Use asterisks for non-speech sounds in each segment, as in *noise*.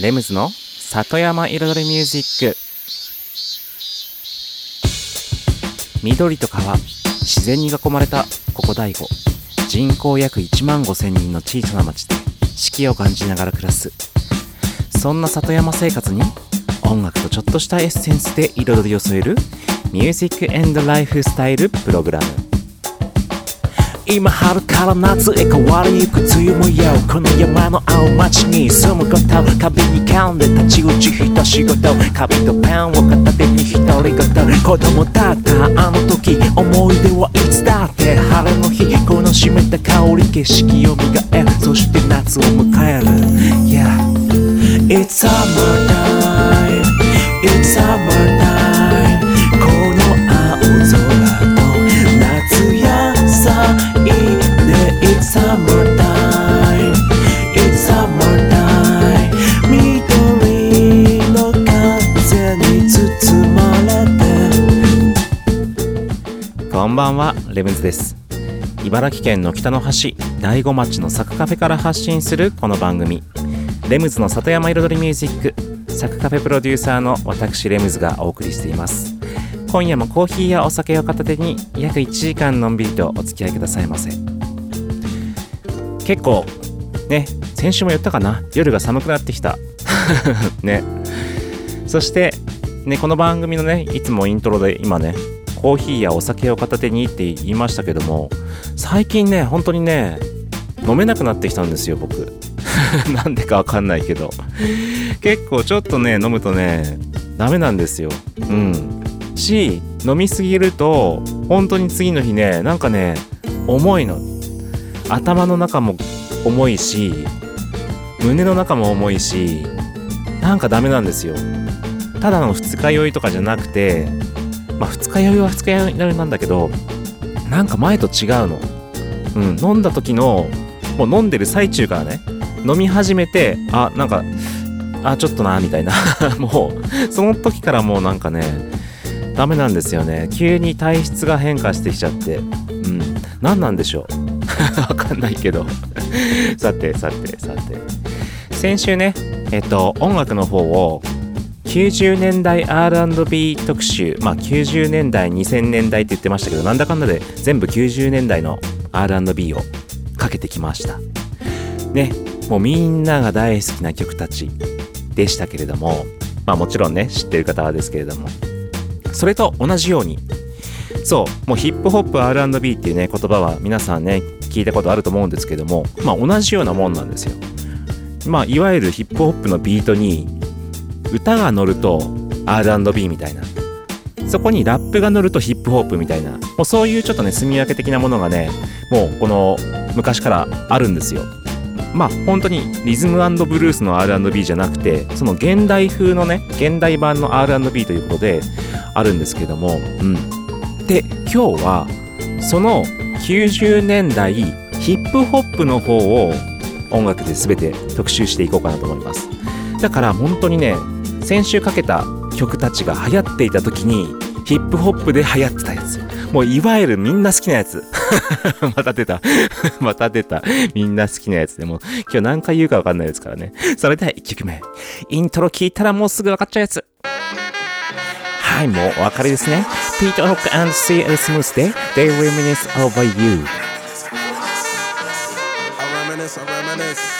レムズの里山彩りミュージック緑と川。自然に囲まれた。ここ大悟。人口約1万5千人の小さな町で。四季を感じながら暮らす。そんな里山生活に。音楽とちょっとしたエッセンスで彩りを添える。ミュージックエンドライフスタイルプログラム。今春から夏へ変わりゆく梅雨もよこの山の青町に住むこと壁に噛んで立ち打ち一仕事紙とペンを片手に独り言子供だったあの時思い出はいつだって晴れの日。この湿った香り景色を磨えそして夏を迎える Yeah It's summer time It's summertime It's summer time It's summer time 緑の風に包まれて。こんばんはレムズです。茨城県の北の端大子町のサクカフェから発信するこの番組。レムズの里山彩りミュージック。サクカフェプロデューサーの私レムズがお送りしています。今夜もコーヒーやお酒を片手に約1時間のんびりとお付き合いくださいませ。結構ね先週も言ったかな？夜が寒くなってきた。*laughs* ね。そしてねこの番組のねいつもイントロで今ねコーヒーやお酒を片手にって言いましたけども最近ね本当にね飲めなくなってきたんですよ僕。*laughs* なんでかわかんないけど。結構ちょっとね飲むとねダメなんですよ。うん。し飲みすぎると本当に次の日ねなんかね重いの。頭の中も重いし胸の中も重いしなんかダメなんですよ。ただの二日酔いとかじゃなくてまあ二日酔いは二日酔いなんだけどなんか前と違うの。うん飲んだ時のもう飲んでる最中からね飲み始めてあなんかあちょっとなみたいな。*laughs* もうその時からもうなんかねダメなんですよね。急に体質が変化してきちゃって。うん何なんでしょう。わかんないけど。さてさてさて。先週ねえっと音楽の方を90年代 R&B 特集まあ90年代2000年代って言ってましたけどなんだかんだで全部90年代の R&B をかけてきました。ねもうみんなが大好きな曲たちでしたけれどもまあもちろんね知ってる方はですけれどもそれと同じようにそうもうヒップホップ R&B っていうね言葉は皆さんね聞いたことあると思うんですけどもまあ同じようなもんなんですよ。まあいわゆるヒップホップのビートに歌が乗ると R&B みたいな。そこにラップが乗るとヒップホップみたいな。もうそういうちょっとね住み分け的なものがねもうこの昔からあるんですよ。まあ本当にリズムブルースの R&B じゃなくてその現代風のね現代版の R&B ということであるんですけどもうん。で今日はその90年代ヒップホップの方を音楽で全て特集していこうかなと思います。だから本当にね先週かけた曲たちが流行っていた時にヒップホップで流行ってたやつ。もういわゆるみんな好きなやつ。*laughs* また出た。*laughs* また出た。みんな好きなやつで。も今日何回言うか分かんないですからね。それでは1曲目。イントロ聞いたらもうすぐ分かっちゃうやつ。はいもうお分かりですね。ピート・ロック and CL スムースで They Reminisce Over You I reminisce, I reminisce.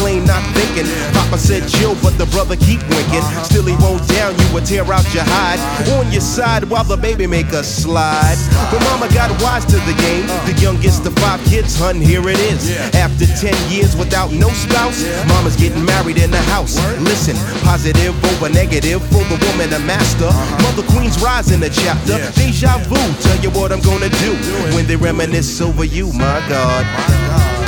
claim not thinking. Papa said chill, but the brother keep winking. Still he won't down you or tear out your hide. On your side while the baby make a slide. But mama got wise to the game. The youngest of five kids, hun, here it is. After 10 years without no spouse, mama's getting married in the house. Listen, positive over negative for the woman, a master. Mother Queen's rise in the chapter. Deja vu, tell you what I'm gonna do when they reminisce over you, my God.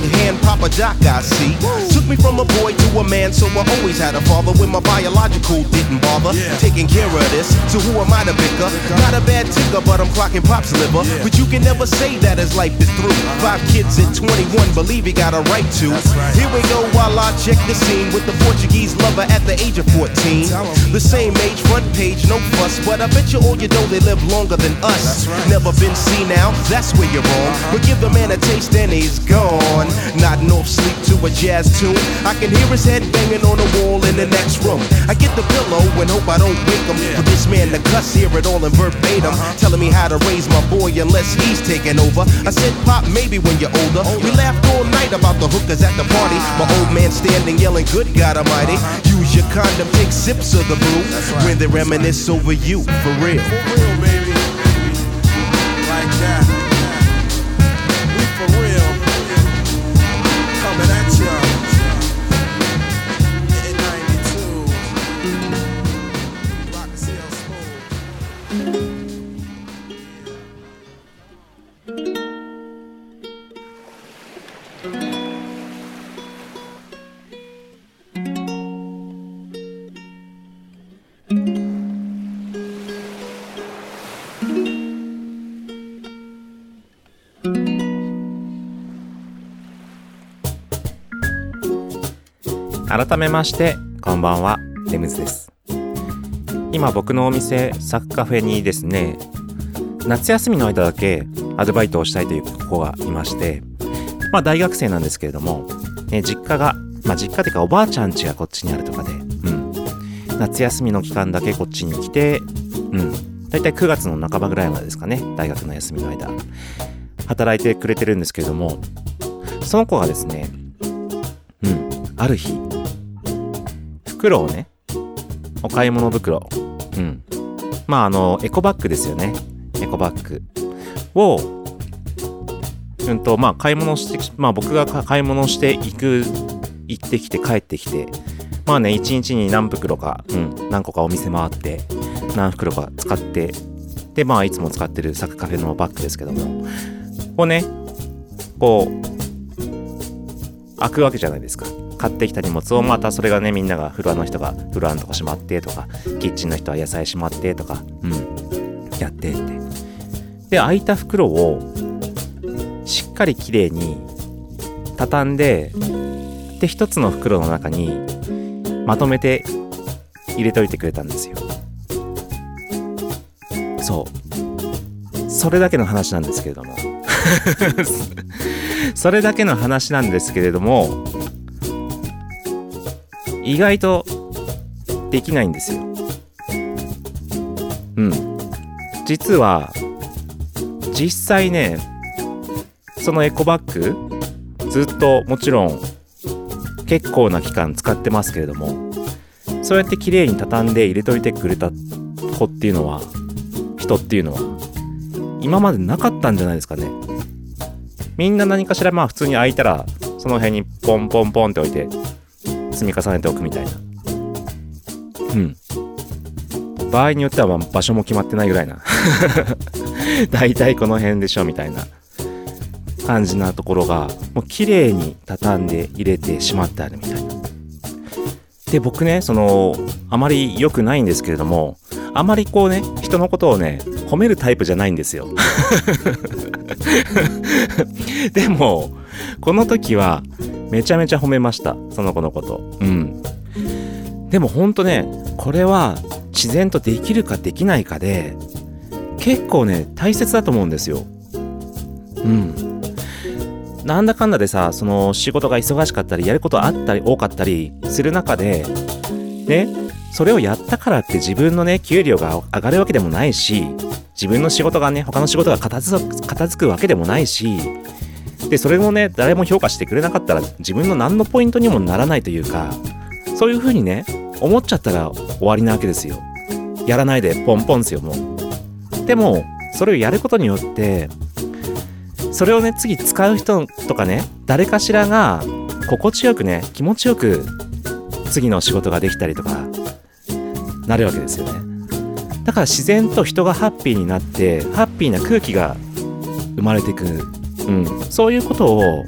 Right hand, Papa Doc, I see. Took me from a boy to a man, so I always had a father when my biological didn't bother. Yeah. Taking care of this, so who am I to bicker? Not a bad ticker, but I'm clocking Pop's liver. Yeah. But you can never say that as life is through. Five kids at 21, believe he got a right to. Right. Here we go while I check the scene with the Portuguese lover at the age of 14. The same age, front page, no fuss, but I bet you all you know they live longer than us. Right. Never been seen now, that's where you're wrong. But give the man a taste and he's gone. Nodding off sleep to a jazz tune. I can hear his head banging on the wall in the next room. I get the pillow and hope I don't wake him. For this man to cuss, hear it all in verbatim. Uh-huh. Telling me how to raise my boy unless he's taking over. I said, Pop, maybe when you're older. We laughed all night about the hookers at the party. Ah. My old man standing yelling, Good God Almighty. Uh-huh. Use your condom, take sips of the brew. When they reminisce over you, for real. For real, baby. Like that. 改めましてこんばんは。レムズです。今僕のお店サクカフェにですね夏休みの間だけアルバイトをしたいという子がいましてまあ大学生なんですけれども、ね、実家がまあ実家っていうかおばあちゃん家がこっちにあるとかで、うん、夏休みの期間だけこっちに来てうん。大体9月の半ばぐらいまでですかね大学の休みの間。働いてくれてるんですけれどもその子がですねうんある日袋をねお買い物袋。うん。まああのエコバッグですよね。エコバッグをうんとまあ買い物してまあ僕が買い物していく行ってきて帰ってきてまあね一日に何袋か、うん、何個かお店回って何袋か使ってでまあいつも使ってるサクカフェのバッグですけども。こうねこう開くわけじゃないですか。買ってきた荷物をまたそれがねみんながフロアの人がフロアのとこしまってとかキッチンの人は野菜しまってとかうんやってって。で空いた袋をしっかりきれいに畳んでで一つの袋の中にまとめて入れといてくれたんですよ。そう。それだけの話なんですけれども。*laughs* それだけの話なんですけれども意外とできないんですよ。うん。実は実際ねそのエコバッグずっともちろん結構な期間使ってますけれどもそうやって綺麗に畳んで入れといてくれた子っていうのは人っていうのは今までなかったんじゃないですかね。みんな何かしらまあ普通に空いたらその辺にポンポンポンって置いて積み重ねておくみたいな。うん。場合によってはまあ場所も決まってないぐらいな。*laughs* 大体この辺でしょみたいな。感じなところがもう綺麗に畳んで入れてしまってあるみたいな。で僕ねそのあまり良くないんですけれどもあまりこうね人のことをね褒めるタイプじゃないんですよ。*laughs* でもこの時はめちゃめちゃ褒めましたその子のこと。うん。でもほんとねこれは自然とできるかできないかで結構ね大切だと思うんですよ。うん。なんだかんだでさその仕事が忙しかったりやることあったり多かったりする中でねそれをやったからって自分のね給料が上がるわけでもないし自分の仕事がね他の仕事が片付く片付くわけでもないしでそれもね誰も評価してくれなかったら自分の何のポイントにもならないというかそういう風にね思っちゃったら終わりなわけですよ。やらないでポンポンですよもう。でもそれをやることによってそれをね次使う人とかね誰かしらが心地よくね気持ちよく次の仕事ができたりとかなるわけですよね。だから自然と人がハッピーになってハッピーな空気が生まれていく、うん、そういうことを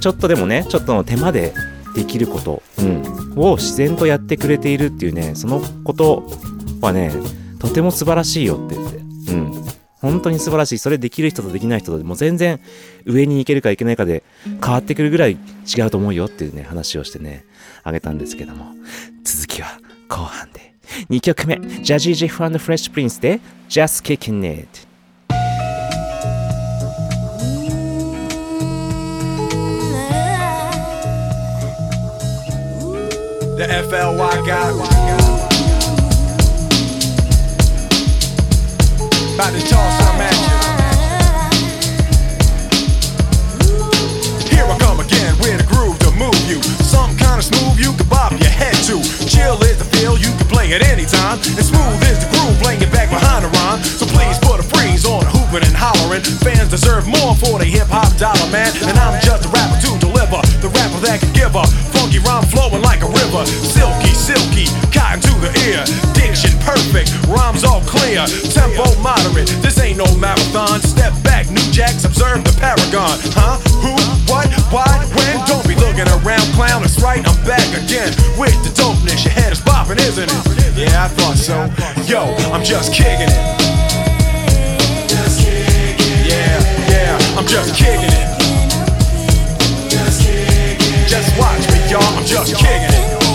ちょっとでもねちょっとの手間でできること、うん、を自然とやってくれているっていうねそのことはねとても素晴らしいよって言って、うん、本当に素晴らしい。それできる人とできない人とでも全然上に行けるかいけないかで変わってくるぐらい違うと思うよっていうね話をしてねあげたんですけども。続きは後半で。2曲目。ジャジー・ジェフフレッシュ・プリンスで Just Kicking It The FLY got About to toss you. Something kinda smooth you can bob your head to. Chill is the feel you can play at any time. And smooth is the groove, playing it back behind the rhyme. So please put a freeze on the hooping and hollering. Fans deserve more for the hip hop dollar, man. And I'm just a rapper to deliver. The rapper that can give a funky rhyme flowing like a river. Silky, silky, cotton to the ear. Diction perfect, rhymes all clear. Tempo moderate, this ain't no marathon. Step back, new jacks, observe the paragon. Huh? Who? What? Why? When? Don't be looking around, clown. That's right, I'm back again with the dopeness. Your head is bopping, isn't it? Yeah, I thought so. Yo, I'm just kicking it. Yeah, yeah, I'm just kicking it. Just watch me, y'all. I'm just kicking it.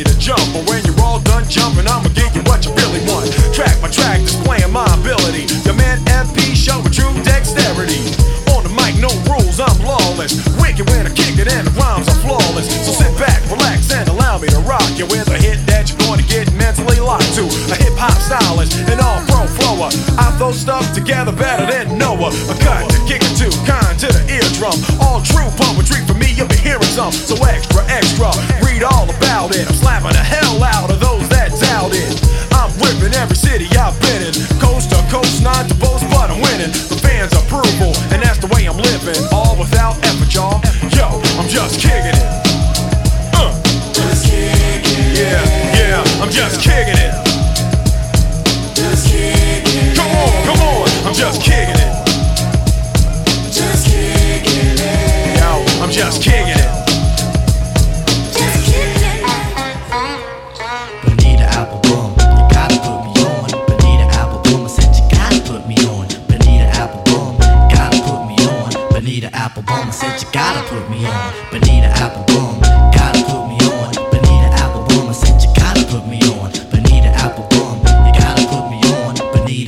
You to jump. But when you're all done jumping, I'ma give you what you really want. Track by track, displaying my ability. The man FP showing true dexterity. On the mic, no rules, I'm lawless. Wicked when I kick it and the rhymes are flawless. So sit back, relax, and allow me to rock you with a hit that you're going to get mentally locked to. A hip hop stylist, an all pro flower. I throw stuff together better than Noah. A cut to kick it to, kind to the eardrum. All true poetry for me, you'll be hearing some. So extra, extra, I'm slapping the hell out of those that doubt it. I'm whipping every city I've been in. Coast to coast, not to boast, but I'm winning. The fans' approval, and that's the way I'm living. All without effort, y'all. Yo, I'm just kicking it. Uh. Just kicking it. Yeah, yeah, I'm just kicking it.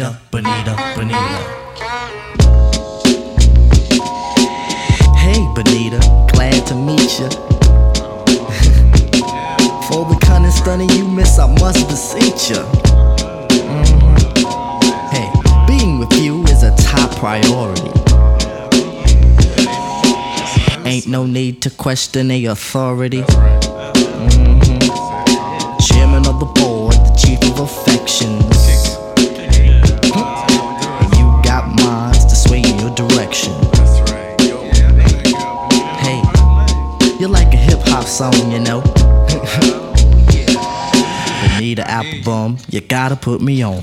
Bonita, Bonita, Bonita. Hey, Bonita, glad to meet ya. *laughs* For the kind of stunning you miss, I must beseech ya. Mhm. Hey, being with you is a top priority. Ain't no need to question the authority. Mhm. Chairman of the board, you gotta put me on.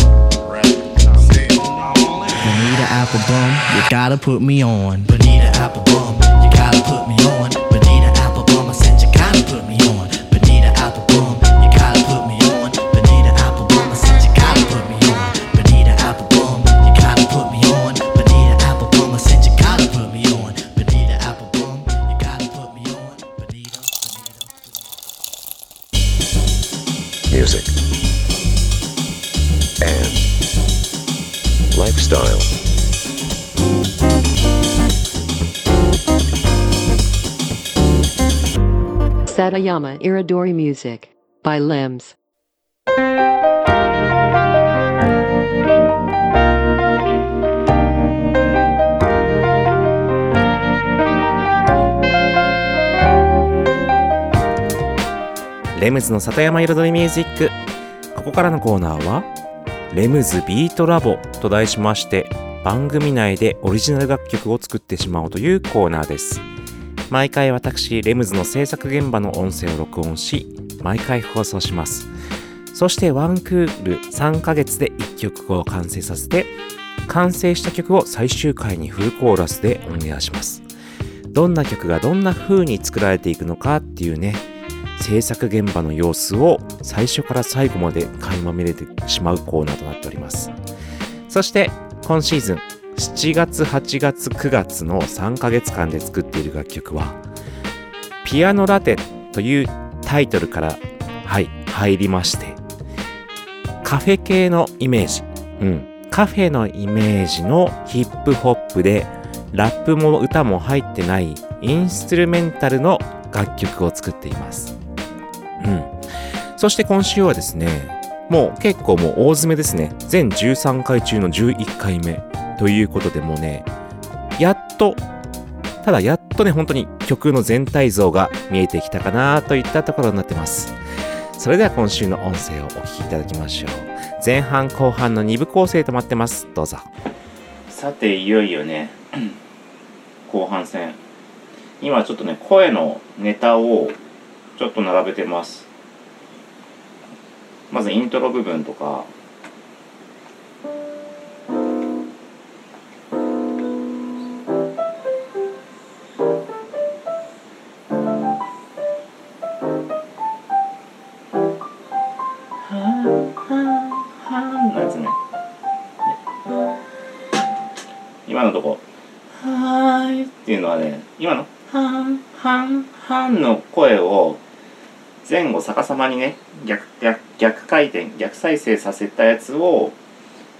Bonita Applebum, you gotta put me on. Bonita Applebum, you gotta put me on. Satayama Iridori Music by Limbs. レムズの里山彩りミュージックここからのコーナーはレムズビートラボと題しまして番組内でオリジナル楽曲を作ってしまおうというコーナーです毎回私レムズの制作現場の音声を録音し毎回放送します。そしてワンクール3ヶ月で1曲を完成させて完成した曲を最終回にフルコーラスでオンエアします。どんな曲がどんな風に作られていくのかっていうね制作現場の様子を最初から最後まで垣間見れてしまうコーナーとなっております。そして今シーズン7月8月9月の3ヶ月間で作っている楽曲はピアノラテというタイトルからはい入りましてカフェ系のイメージうんカフェのイメージのヒップホップでラップも歌も入ってないインストゥルメンタルの楽曲を作っていますうん。そして今週はですね、もう結構もう大詰めですね。全13回中の11回目ということでもうね、やっと、ただやっとね、本当に曲の全体像が見えてきたかなといったところになってます。それでは今週の音声をお聞きいただきましょう。前半後半の2部構成となってます。どうぞ。さて、いよいよね、*clears throat* 後半戦。今ちょっとね、声のネタをちょっと並べてますまずイントロ部分とか」の声を前後逆さまにね逆逆逆回転逆再生させたやつを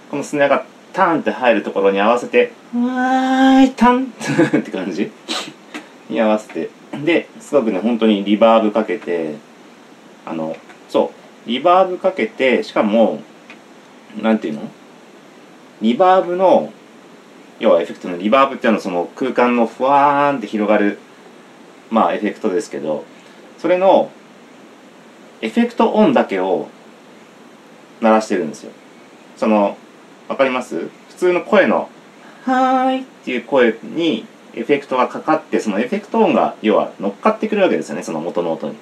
このスネアがターンって入るところに合わせて「わーいタン」って感じ？*laughs* に合わせて。ですごくね本当にリバーブかけてあのそうリバーブかけてしかもなんていうの？リバーブの要はエフェクトのリバーブっていうのはその空間のふわーんって広がるまあエフェクトですけどそれのエフェクトオンだけを鳴らしてるんですよ。そのわかります？普通の声の「はーい」っていう声にエフェクトがかかってそのエフェクト音が要は乗っかってくるわけですよねその元の音に。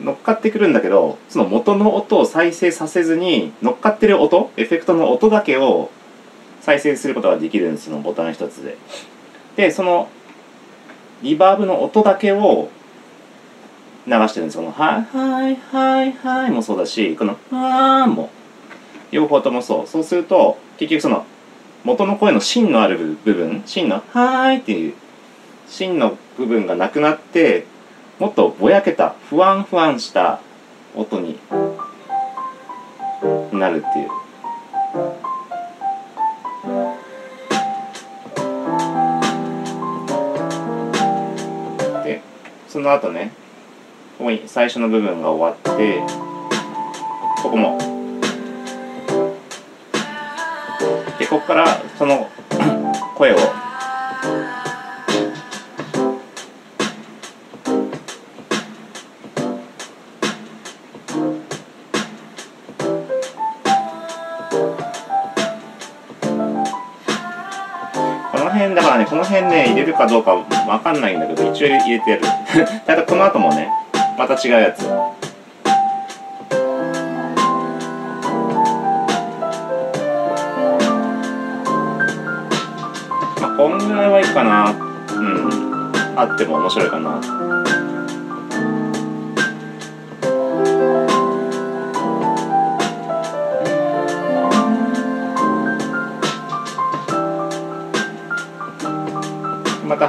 乗っかってくるんだけどその元の音を再生させずに乗っかってる音エフェクトの音だけを再生することができるんですそのボタン一つで。でそのリバーブの音だけを流してるんですこの「はいはいはいはい」もそうだしこの「はー」も両方ともそう。そうすると結局その元の声の芯のある部分芯の「はーい」っていう芯の部分がなくなってもっとぼやけた不安不安した音になるっていう。その後ねここに最初の部分が終わってここも。でここからその *clears throat* 声をこの辺ね入れるかどうかわかんないんだけど一応入れてやる。*laughs* ただこの後もねまた違うやつ。まあこんぐらいはいいかな。うん。あっても面白いかな。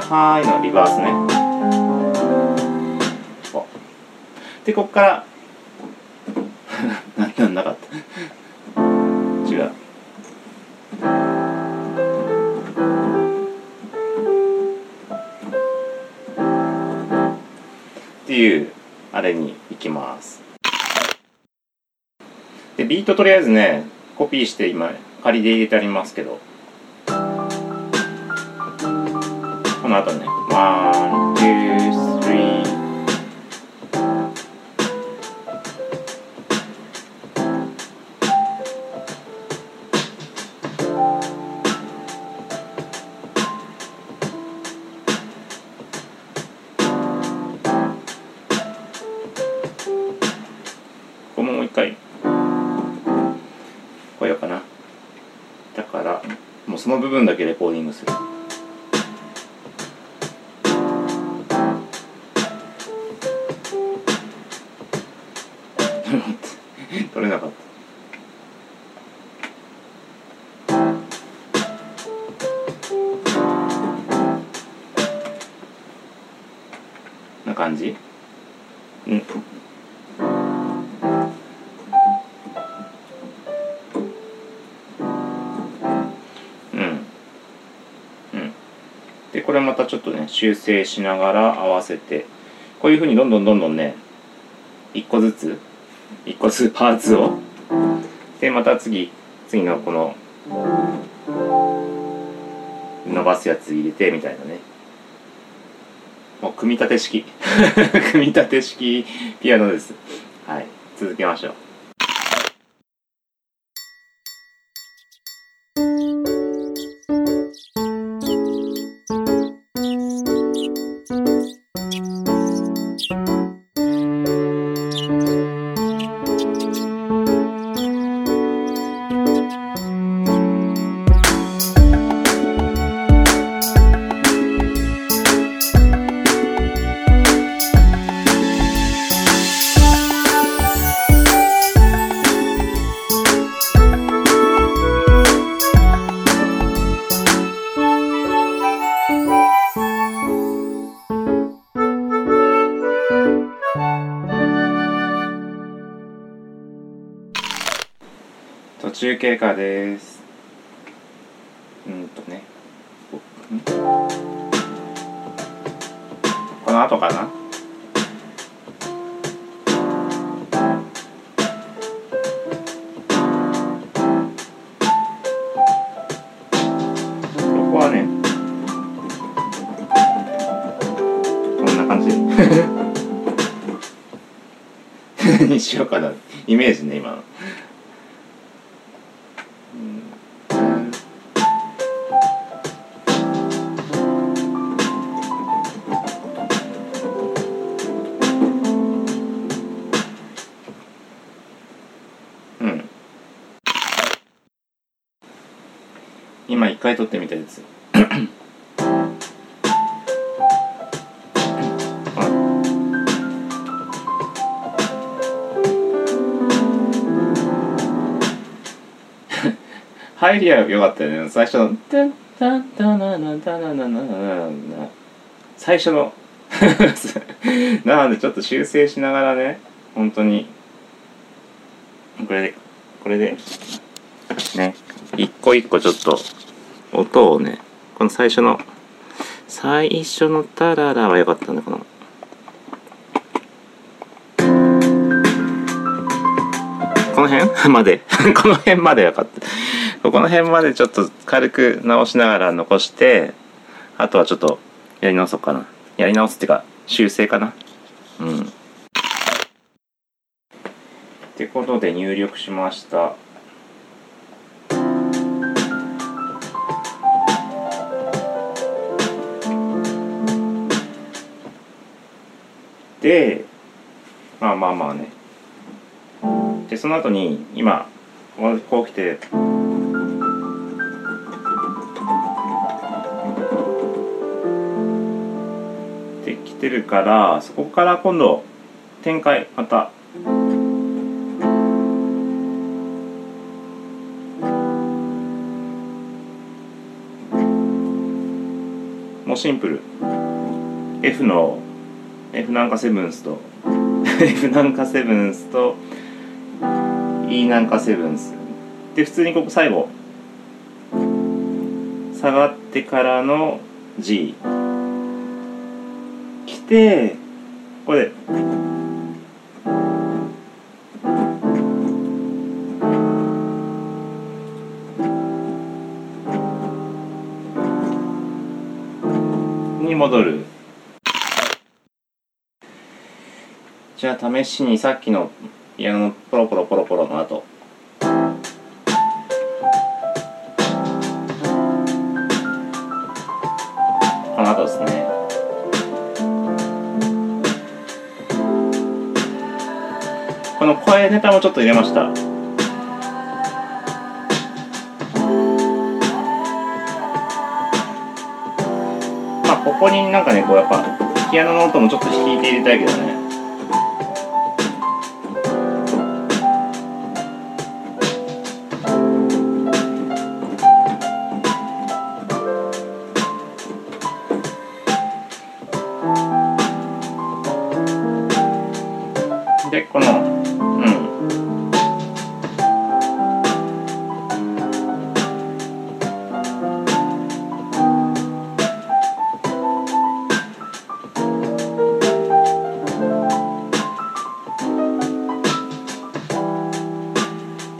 た「はい」のリバースね。でこっから。ななんなかった。違う。っていうあれに行きます。でビートとりあえずねコピーして今仮で入れてありますけど。の後ねこれまたちょっとね修正しながら合わせてこういうふうにどんどんどんどんね一個ずつ一個ずつパーツをでまた次次のこの伸ばすやつ入れてみたいなね。もう組み立て式。*laughs* 組み立て式ピアノです。はい続けましょう。経過です。うんとね。この後かな？ここはねこんな感じ。*laughs* にしようかな。イメージね今の。入りは良かったよね。最初の「タンタンタナナタナナナナナ」最初の。*laughs* なのでちょっと修正しながらね。本当に。これでこれで。ね。一個一個ちょっと音をね。この最初の。最初の「タララ」は良かったんだこの。この辺？*laughs* まで。*laughs* この辺まで良かった。この辺までちょっと軽く直しながら残してあとはちょっとやり直そうかな。やり直すっていうか修正かな。うん。ってことで入力しました。でまあまあまあね。でその後に今こう来ててるからそこから今度展開また。もうシンプル。F の F なんかセブンスと *laughs* F なんかセブンスと E なんかセブンス。で普通にここ最後。下がってからの G 来てこれで。に戻る。じゃあ試しにさっきのピアノのポロポロポロポロの後。ターもちょっと入れました。まあここになんかねこうやっぱピアノの音もちょっと弾いて入れたいけどね。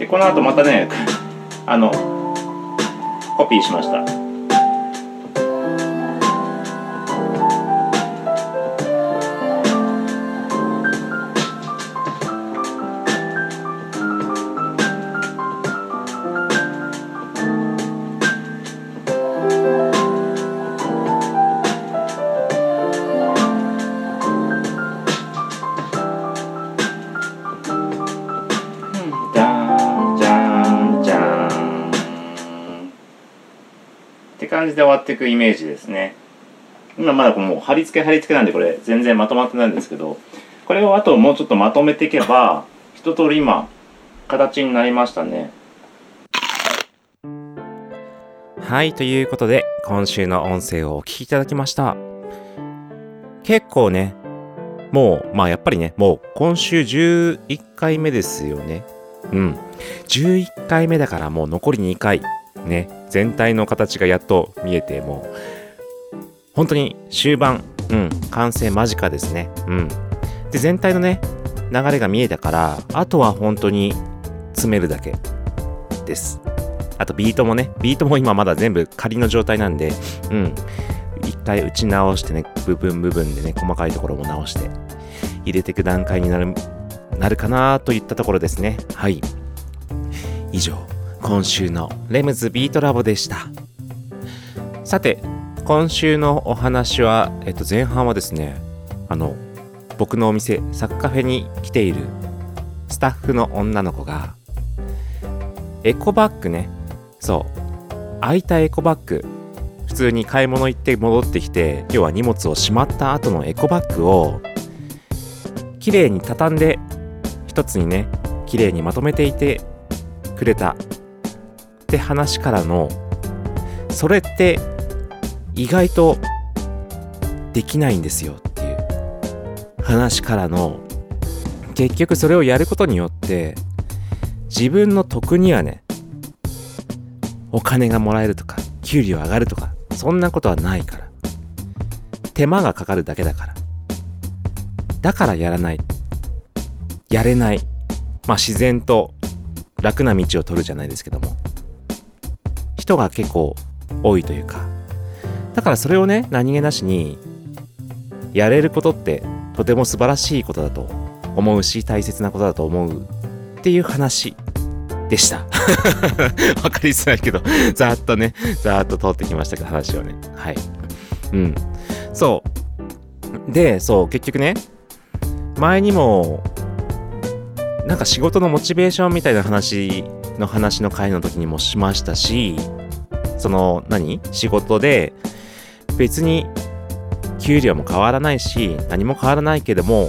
でこの後またねあのコピーしました。じで終わっていくイメージですね今まだもう貼り付け貼り付けなんでこれ全然まとまってないんですけどこれをあともうちょっとまとめていけば一通り今形になりましたねはいということで今週の音声をお聞きいただきました結構ねもうまあやっぱりねもう今週11回目ですよねうん。11回目だからもう残り2回。ね。全体の形がやっと見えて、もう、本当に終盤、うん。完成間近ですね。うん。で、全体のね、流れが見えたから、あとは本当に詰めるだけです。あとビートもね、ビートも今まだ全部仮の状態なんで、うん。一回打ち直してね、部分部分でね、細かいところも直して、入れていく段階になるなるかなといったところですね。はい。以上、今週のレムズビートラボでした。さて、今週のお話は、えっと、前半はですね、あの、僕のお店、サッカフェに来ているスタッフの女の子が、エコバッグね、そう、空いたエコバッグ、普通に買い物行って戻ってきて、要は荷物をしまった後のエコバッグを、綺麗に畳んで一つにね綺麗にまとめていてくれたって話からのそれって意外とできないんですよっていう。話からの。結局それをやることによって自分の得にはねお金がもらえるとか給料上がるとかそんなことはないから。手間がかかるだけだから。だからやらない。やれない。まあ自然と楽な道を取るじゃないですけども。人が結構多いというか。だからそれをね何気なしにやれることってとても素晴らしいことだと思うし大切なことだと思うっていう話でした。*laughs* わかりづらいけどざーっとねざーっと通ってきましたけど話をね。はい。うん。そう。でそう結局ね前にもなんか仕事のモチベーションみたいな話の話の回の時にもしましたしその何？仕事で別に給料も変わらないし何も変わらないけども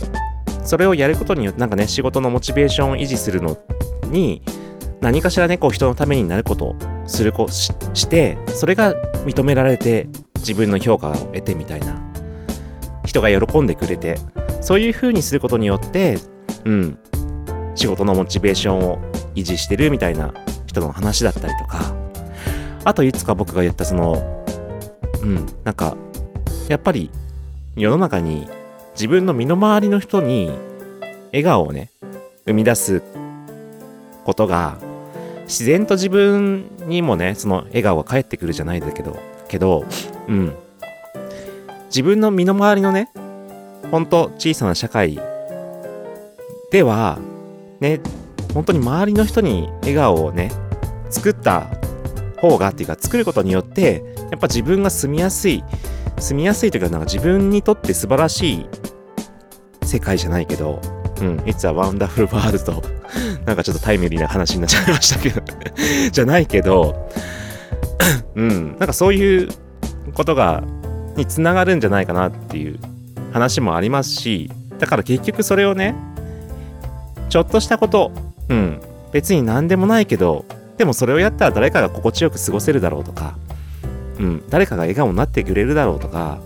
それをやることによってなんかね仕事のモチベーションを維持するのに何かしらねこう人のためになることをするこししてそれが認められて自分の評価を得てみたいな人が喜んでくれてそういう風にすることによってうん仕事のモチベーションを維持してるみたいな人の話だったりとか。あといつか僕が言ったそのうんなんかやっぱり世の中に自分の身の回りの人に笑顔をね生み出すことが自然と自分にもねその笑顔が返ってくるじゃないだけどけどうん。自分の身の回りのねほんと小さな社会ではね本当に周りの人に笑顔をね作った方がっていうか作ることによってやっぱ自分が住みやすい住みやすいというかなんか自分にとって素晴らしい世界じゃないけどうん、It's a Wonderful World *laughs* なんかちょっとタイムリーな話になっちゃいましたけど *laughs* じゃないけどうん、なんかそういうことがにつながるんじゃないかなっていう話もありますしだから結局それをねちょっとしたことうん。別に何でもないけどでもそれをやったら誰かが心地よく過ごせるだろうとかうん。誰かが笑顔になってくれるだろうとか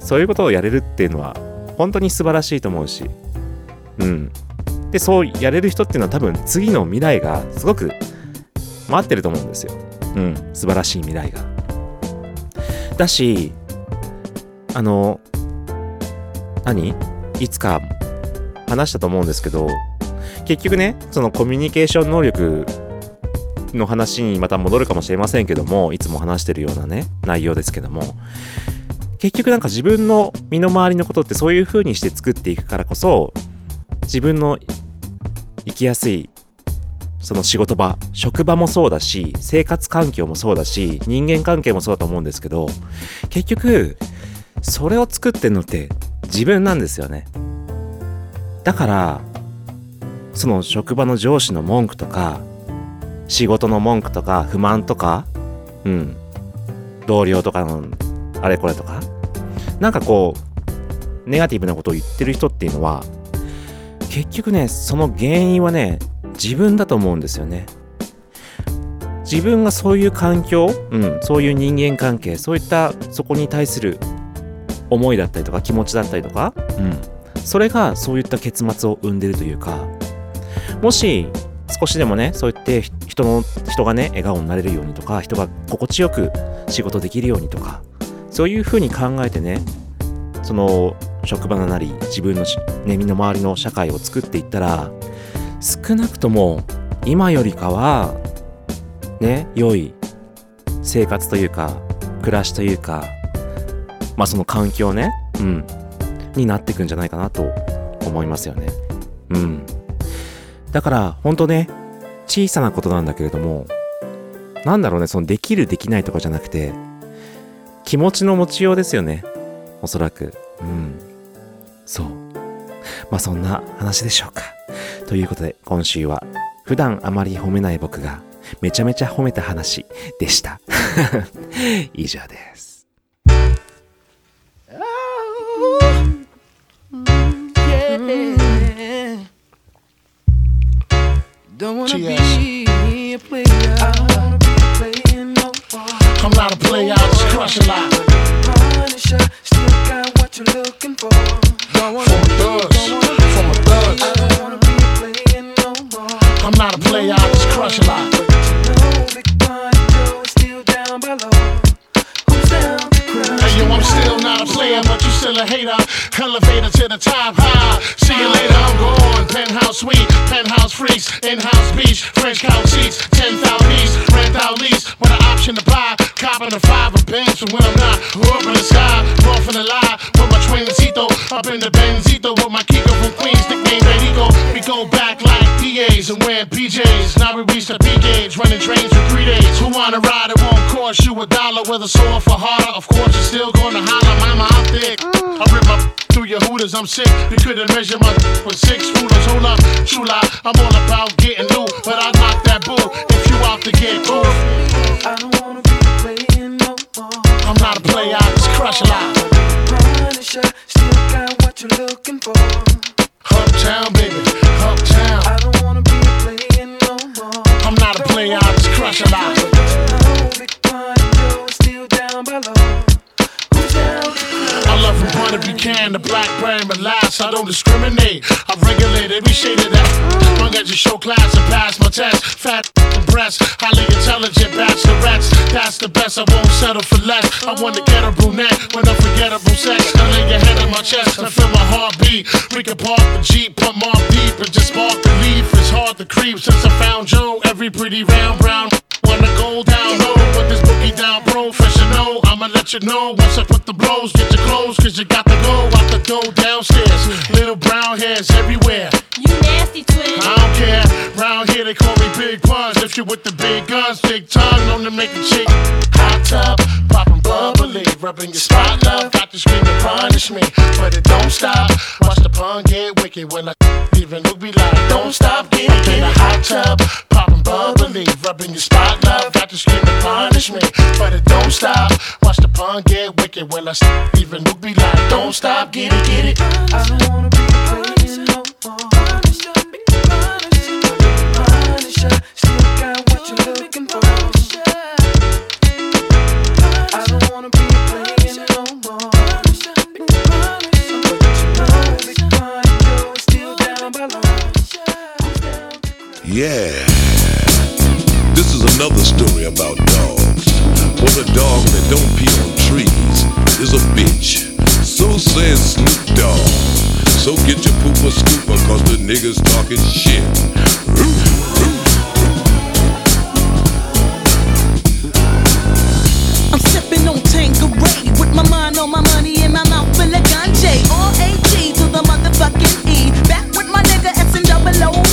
そういうことをやれるっていうのは本当に素晴らしいと思うしうん。でそうやれる人っていうのは多分次の未来がすごく待ってると思うんですよ。うん。素晴らしい未来が。だしあの何？いつか話したと思うんですけど結局ねそのコミュニケーション能力の話にまた戻るかもしれませんけどもいつも話してるようなね内容ですけども。結局なんか自分の身の回りのことってそういう風にして作っていくからこそ自分の生きやすいその仕事場職場もそうだし生活環境もそうだし人間関係もそうだと思うんですけど結局それを作ってんのって自分なんですよね。だからその職場の上司の文句とか仕事の文句とか不満とかうん。同僚とかのあれこれとか。なんかこうネガティブなことを言ってる人っていうのは結局ねその原因はね自分だと思うんですよね。自分がそういう環境、うん、そういう人間関係そういったそこに対する思いだったりとか気持ちだったりとか、うん、それがそういった結末を生んでるというかもし少しでもねそう言って人の人がね笑顔になれるようにとか人が心地よく仕事できるようにとかそういうふうに考えてねその職場なり自分の、ね、身の回りの社会を作っていったら少なくとも今よりかはね良い生活というか暮らしというかまあその環境ねうんになっていくんじゃないかなと思いますよね。うん。だから本当ね小さなことなんだけれどもなんだろうねそのできるできないとかじゃなくて気持ちの持ちようですよねおそらく。うん。そう。まあそんな話でしょうか。ということで今週は普段あまり褒めない僕がめちゃめちゃ褒めた話でした。*laughs* 以上です。Don't wanna be a player. I wanna be playing no more. I'm not a player, I just crush a lot. For. From. Don't wanna be a thug. Playing no more. I'm not a player, I just crush a lot. Still a hater. Elevator to the top, high. See you later, I'm gone. Penthouse suite, penthouse freaks, in-house beach, French couch seats, 10,000 east, rent out lease, with an option to buy. Copping a five of Benz from when I'm not. Up in the sky, off in the lie. Put my twincito up in the Benzito with my Kiko from Queens, nickname Benito. We go back like PAs and wearing PJs. Now we reach the P gauge, running trains for three days. Who wanna ride? It won't cost you a dollar. Whether sore for harder, of course you're still gonna holler. Mama, I'm thick. I rip my through your hooters, I'm sick. You couldn't measure my with six rulers. Hold up, true lie. I'm all about getting new, but I knock that bull if you out to get cool. I don't wanna be playing no more. I'm not a player, I just crush a lot. Punisher, still got what you're looking for. Uptown, baby, if you can, the black brand, last I don't discriminate. I regulate every shade of that. Long as you show class and pass my test. Fat breasts, highly intelligent bachelorettes. That's the best, I won't settle for less. I want to get a brunette with unforgettable sex. I lay your head on my chest and feel my heartbeat. We can park the Jeep, put more deep, and just spark the leaf. It's hard to creep since I found Joe. Every pretty round brown wanna go down low. Put this boogie down professional. I'ma let you know once I put the blows. Get your clothes, cause you got to go out the door downstairs. Little brown hairs everywhere. You nasty twin. I don't care. Round here they call me Big Puns. If you with the big guns, big tongue, known to make a chick hot tub, popping bubbly, rubbing your spot love. Got to scream and punish me, but it don't stop. Watch the pun get wicked when I even look be like, don't stop, get it in a hot tub, popping bubbly, rubbing your spot love. Got to scream and punish me, but it don't stop. Watch the pun get wicked when I even look be like, don't stop, get it, get it. I don't wanna be playing no more. Punisher, still got what you're looking for. I don't wanna be playing no more. But you know Big Pun Joe is still down below. Who's down to cry? Yeah. This is another story about dogs. For the dog that don't pee on trees is a bitch. So says Snoop Dogg. So get your pooper scooper cause the niggas talking shit. I'm sipping on Tanqueray with my mind on my money and my mouth full of ganja. R A G to the motherfucking E. Back with my nigga S and double O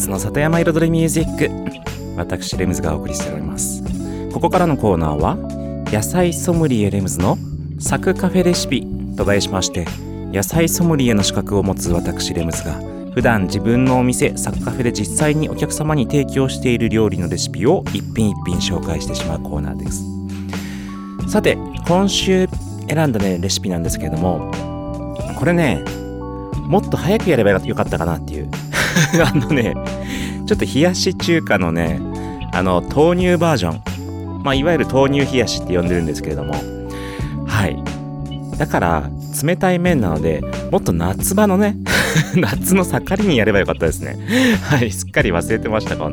ズの里山彩りミュージック私レムズがお送りしております。ここからのコーナーは野菜ソムリエレムズのサクカフェレシピと題しまして野菜ソムリエの資格を持つ私レムズが普段自分のお店サクカフェで実際にお客様に提供している料理のレシピを一品一品紹介してしまうコーナーです。さて今週選んだねレシピなんですけれどもこれねもっと早くやればよかったかなっていう。*laughs* あのねちょっと冷やし中華のねあの豆乳バージョン。まあいわゆる豆乳冷やしって呼んでるんですけれども。はい。だから冷たい麺なのでもっと夏場のね *laughs* 夏の盛りにやればよかったですね。はい。すっかり忘れてましたか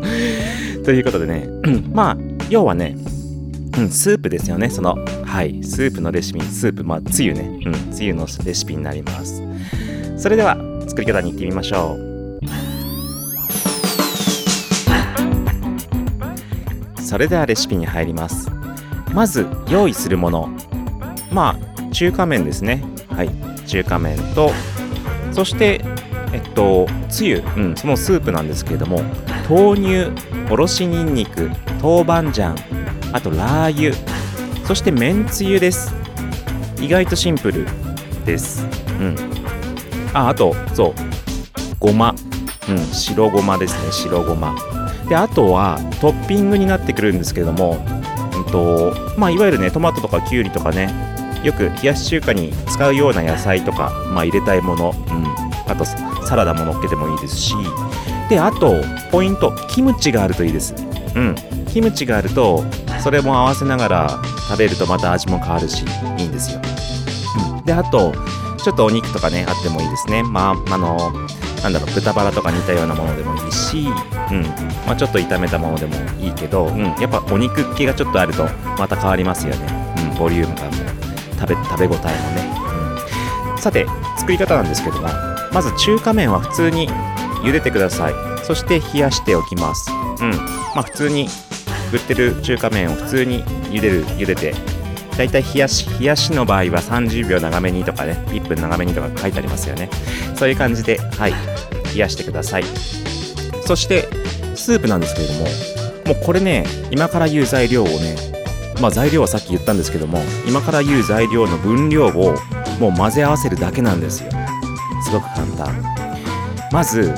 ということでね。*clears throat* まあ要はねうん、スープですよね。その、はい、スープのレシピ、スープ、まあ、つゆね。うん、つゆのレシピになります。それでは、作り方に行ってみましょう。それではレシピに入ります。まず、用意するもの。まあ、中華麺ですね。はい、中華麺と、そして、えっと、つゆ、うん、そのスープなんですけれども、豆乳、おろしにんにく、豆板醤、あとラー油。そしてめんつゆです。意外とシンプルです。うん。ああとそう。ごま。うん白ごまですね。白ごま。であとはトッピングになってくるんですけれどもうんとまあいわゆるねトマトとかきゅうりとかねよく冷やし中華に使うような野菜とか、まあ、入れたいもの、うん、あとサラダも乗っけてもいいですしであとポイントキムチがあるといいです。うんキムチがあるとそれも合わせながら食べるとまた味も変わるしいいんですよ、うん、であとちょっとお肉とかねあってもいいですね。まああのなんだろう豚バラとか似たようなものでもいいし、うん。まあ、ちょっと炒めたものでもいいけど、うん、やっぱお肉っ気がちょっとあるとまた変わりますよね、うん、ボリューム感も食べ食べ応えもね、うん、さて作り方なんですけどもまず中華麺は普通に茹でてください。そして冷やしておきます。うん。まあ普通に売ってる中華麺を普通に茹でる茹でてだいたい冷やし冷やしの場合は30秒長めにとかね1分長めにとか書いてありますよね。そういう感じではい冷やしてください。そしてスープなんですけれどももうこれね今から言う材料をねまあ材料はさっき言ったんですけども今から言う材料の分量をもう混ぜ合わせるだけなんですよ。すごく簡単。まず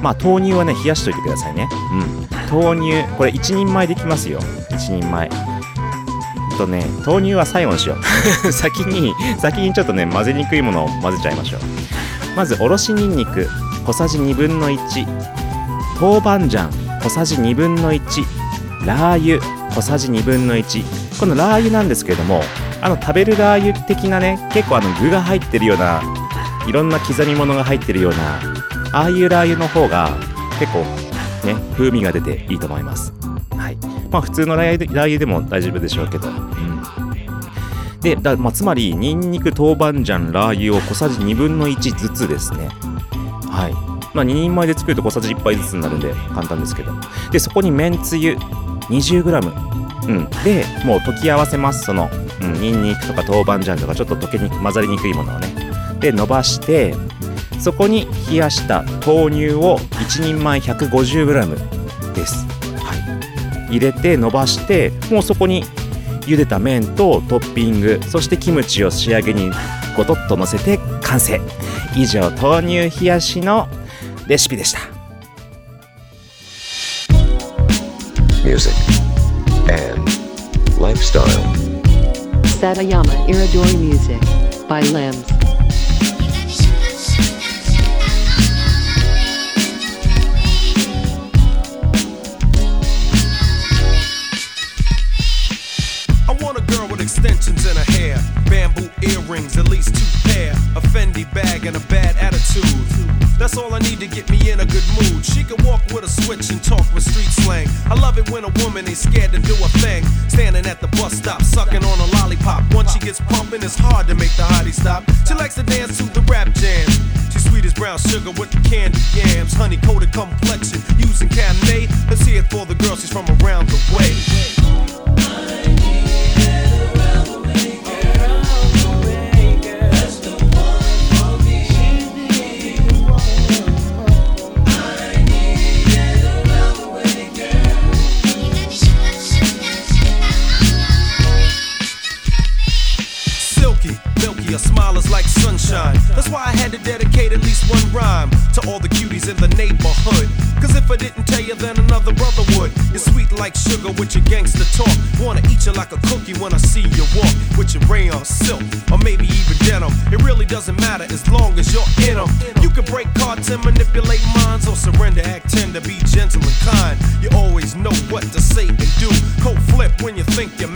まあ豆乳はね冷やしといてくださいね。うん。豆乳これ1人前できますよ。1人前。とね豆乳は最後にしよう。*laughs* 先に先にちょっとね混ぜにくいものを混ぜちゃいましょう。まずおろしにんにく小さじ1分の1豆板醤小さじ1分の1ラー油小さじ1分の1このラー油なんですけれどもあの食べるラー油的なね結構あの具が入ってるようないろんな刻み物が入ってるようなああいうラー油の方が結構ね風味が出ていいと思います。はいまあ普通のラー油ラー油でも大丈夫でしょうけど、うん、でだ、まあ、つまりニンニク豆板醤ラー油を小さじ1分の1ずつですね。はい。まあ2人前で作ると小さじ1杯ずつになるんで簡単ですけど。でそこにめんつゆ 20g うん、でもう溶き合わせます。その、うん、ニンニクとか豆板醤とかちょっと溶けに混ざりにくいものをね。で伸ばしてそこに冷やした豆乳を1人前 150g です、入れて伸ばしてもうそこに茹でた麺とトッピングそしてキムチを仕上げにゴトッと乗せて完成以上豆乳冷やしのレシピでした music, and lifestyle. Satayama Iridori Music by Limbs. Earrings, at least two pair, a Fendi bag, and a bad attitude. That's all I need to get me in a good mood. She can walk with a switch and talk with street slang. I love it when a woman ain't scared to do a thing. Standing at the bus stop, sucking on a lollipop. Once she gets pumping, it's hard to make the hottie stop. She likes to dance to the rap jam. She's sweet as brown sugar with the candy yams, honey coated complexion, using Cabernet. Let's hear it for the girl. She's from around the way. Like sugar with your gangster talk. Wanna eat you like a cookie when I see you walk with your rayon silk or maybe even denim. It really doesn't matter as long as you're in 'em. You can break cards and manipulate minds or surrender, act tender, be gentle and kind. You always know what to say and do. Cold flip when you think your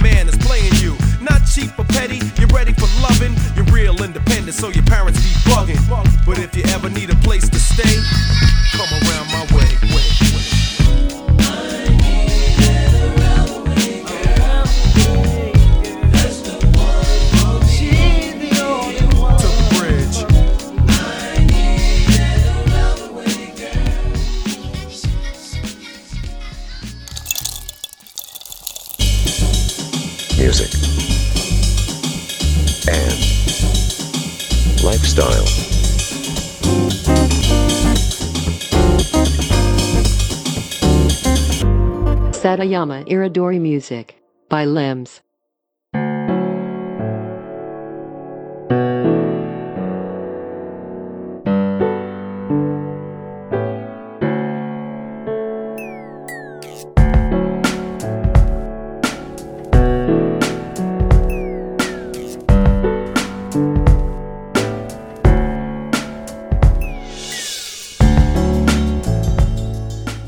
Satayama Iridori Music by Lems.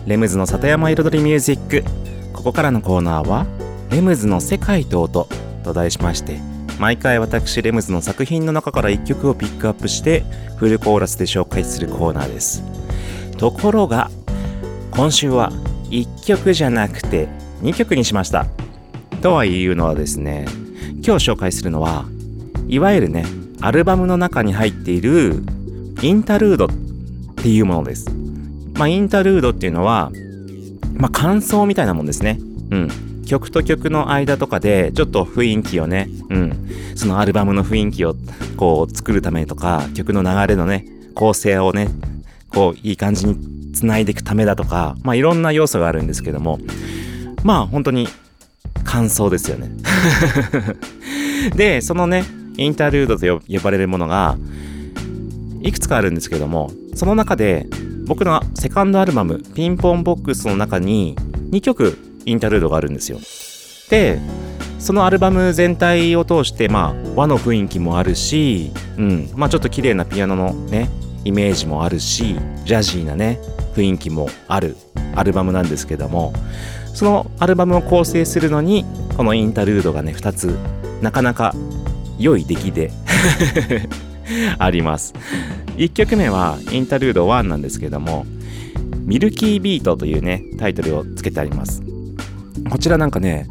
レムズの里山彩りミュージック ここからのコーナーは「レムズの世界と音」と題しまして毎回私レムズの作品の中から1曲をピックアップしてフルコーラスで紹介するコーナーです。ところが今週は1曲じゃなくて2曲にしました。とはいうのはですね今日紹介するのはいわゆるねアルバムの中に入っているインタルードっていうものです。まあ、インタルードっていうのは、まあ、感想みたいなもんですね。うん。曲と曲の間とかで、ちょっと雰囲気をね、うん。そのアルバムの雰囲気を、こう、作るためとか、曲の流れのね、構成をね、こう、いい感じに繋いでいくためだとか、まあ、いろんな要素があるんですけども、まあ、本当に、感想ですよね。*laughs* で、そのね、インタルードと呼ばれるものが、いくつかあるんですけども、その中で、僕のセカンドアルバム、ピンポンボックスの中に2曲インタルードがあるんですよ。で、そのアルバム全体を通して、まあ、和の雰囲気もあるし、うん、まあちょっと綺麗なピアノのね、イメージもあるし、ジャジーなね、雰囲気もあるアルバムなんですけども、そのアルバムを構成するのに、このインタルードがね、2つ、なかなか良い出来で *laughs* *laughs* あります。1曲目はインタルード1なんですけども、ミルキービートというね、タイトルをつけてあります。こちらなんかね、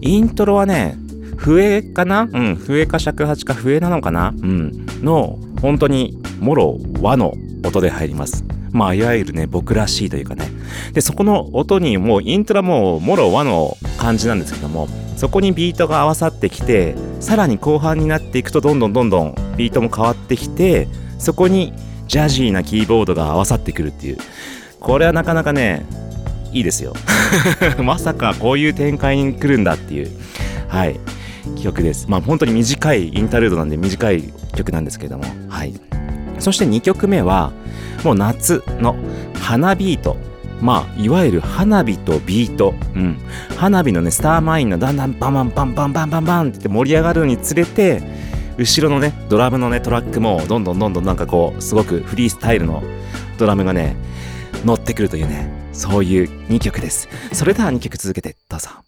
イントロはね、笛かな？うん、笛か尺八か笛なのかな？うん、の、本当に、もろ和の音で入ります。まあ、いわゆるね、僕らしいというかね。で、そこの音にもう、イントロも、もろ和の感じなんですけども、そこにビートが合わさってきて、さらに後半になっていくと、どんどんどんどんビートも変わってきて、そこにジャジーなキーボードが合わさってくるっていう。これはなかなかね、いいですよ。*laughs* まさかこういう展開に来るんだっていう、はい、曲です。まあ本当に短いインタルードなんで短い曲なんですけども、はい。そして2曲目は、もう夏の花ビート。まあ、いわゆる花火とビート。うん。花火のね、スターマインのだんだんバンバンバンバンバンバンバンって盛り上がるにつれて、後ろのね、ドラムのね、トラックもどんどんどんどんなんかこう、すごくフリースタイルのドラムがね、乗ってくるというね、そういう2曲です。それでは2曲続けてどうぞ。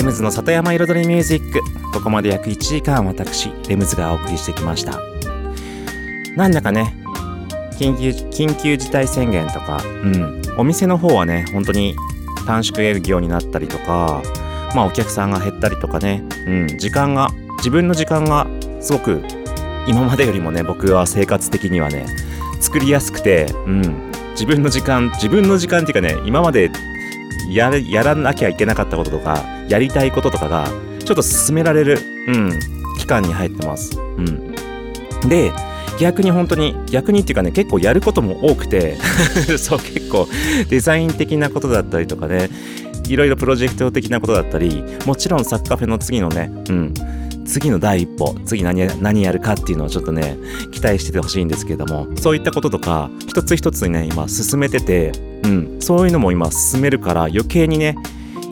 レムズの里山彩りミュージック。ここまで約1時間私レムズがお送りしてきました。なんだかね緊急緊急事態宣言とか、うん、お店の方はね本当に短縮営業になったりとかまあお客さんが減ったりとかね、うん、時間が自分の時間がすごく今までよりもね僕は生活的にはね作りやすくて、うん、自分の時間自分の時間っていうかね今までややらなきゃいけなかったこととかやりたいこととかがちょっと進められる、うん、期間に入ってます。うん、で逆に本当に逆にっていうかね結構やることも多くて *laughs* そう結構デザイン的なことだったりとかねいろいろプロジェクト的なことだったりもちろんサッカーフェの次のねうん次の第一歩次何や何やるかっていうのをちょっとね期待しててほしいんですけれどもそういったこととか一つ一つにね今進めててうん。そういうのも今進めるから余計にね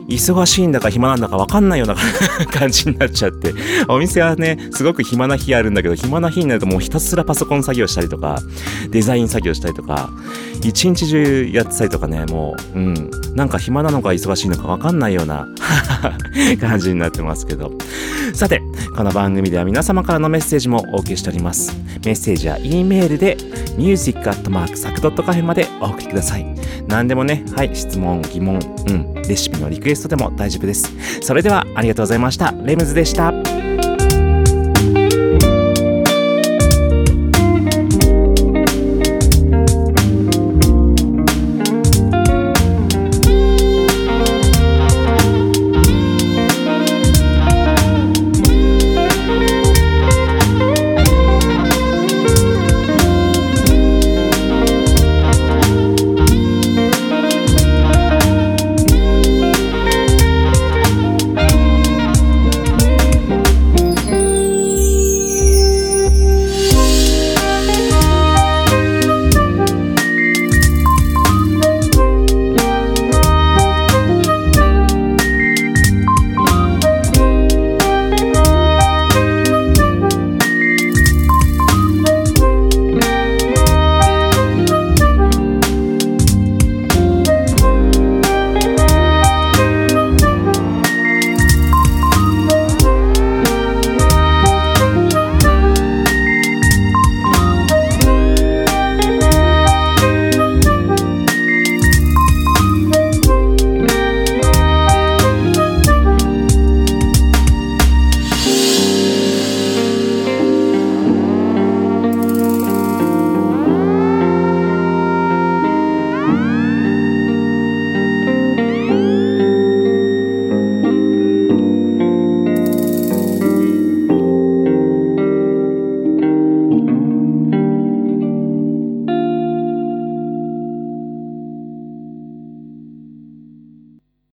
忙しいんだか暇なんだか分かんないような *laughs* 感じになっちゃって。お店はねすごく暇な日あるんだけど暇な日になるともうひたすらパソコン作業したりとかデザイン作業したりとか一日中やってたりとかねもううん。なんか暇なのか忙しいのか分かんないような *laughs* 感じになってますけど。さてこの番組では皆様からのメッセージもお受けしております。メッセージは E メールで music.marksac.cafe までお送りください。何でもねはい質問疑問うんレシピのリクエストストでも大丈夫です。それではありがとうございました。レムズでした。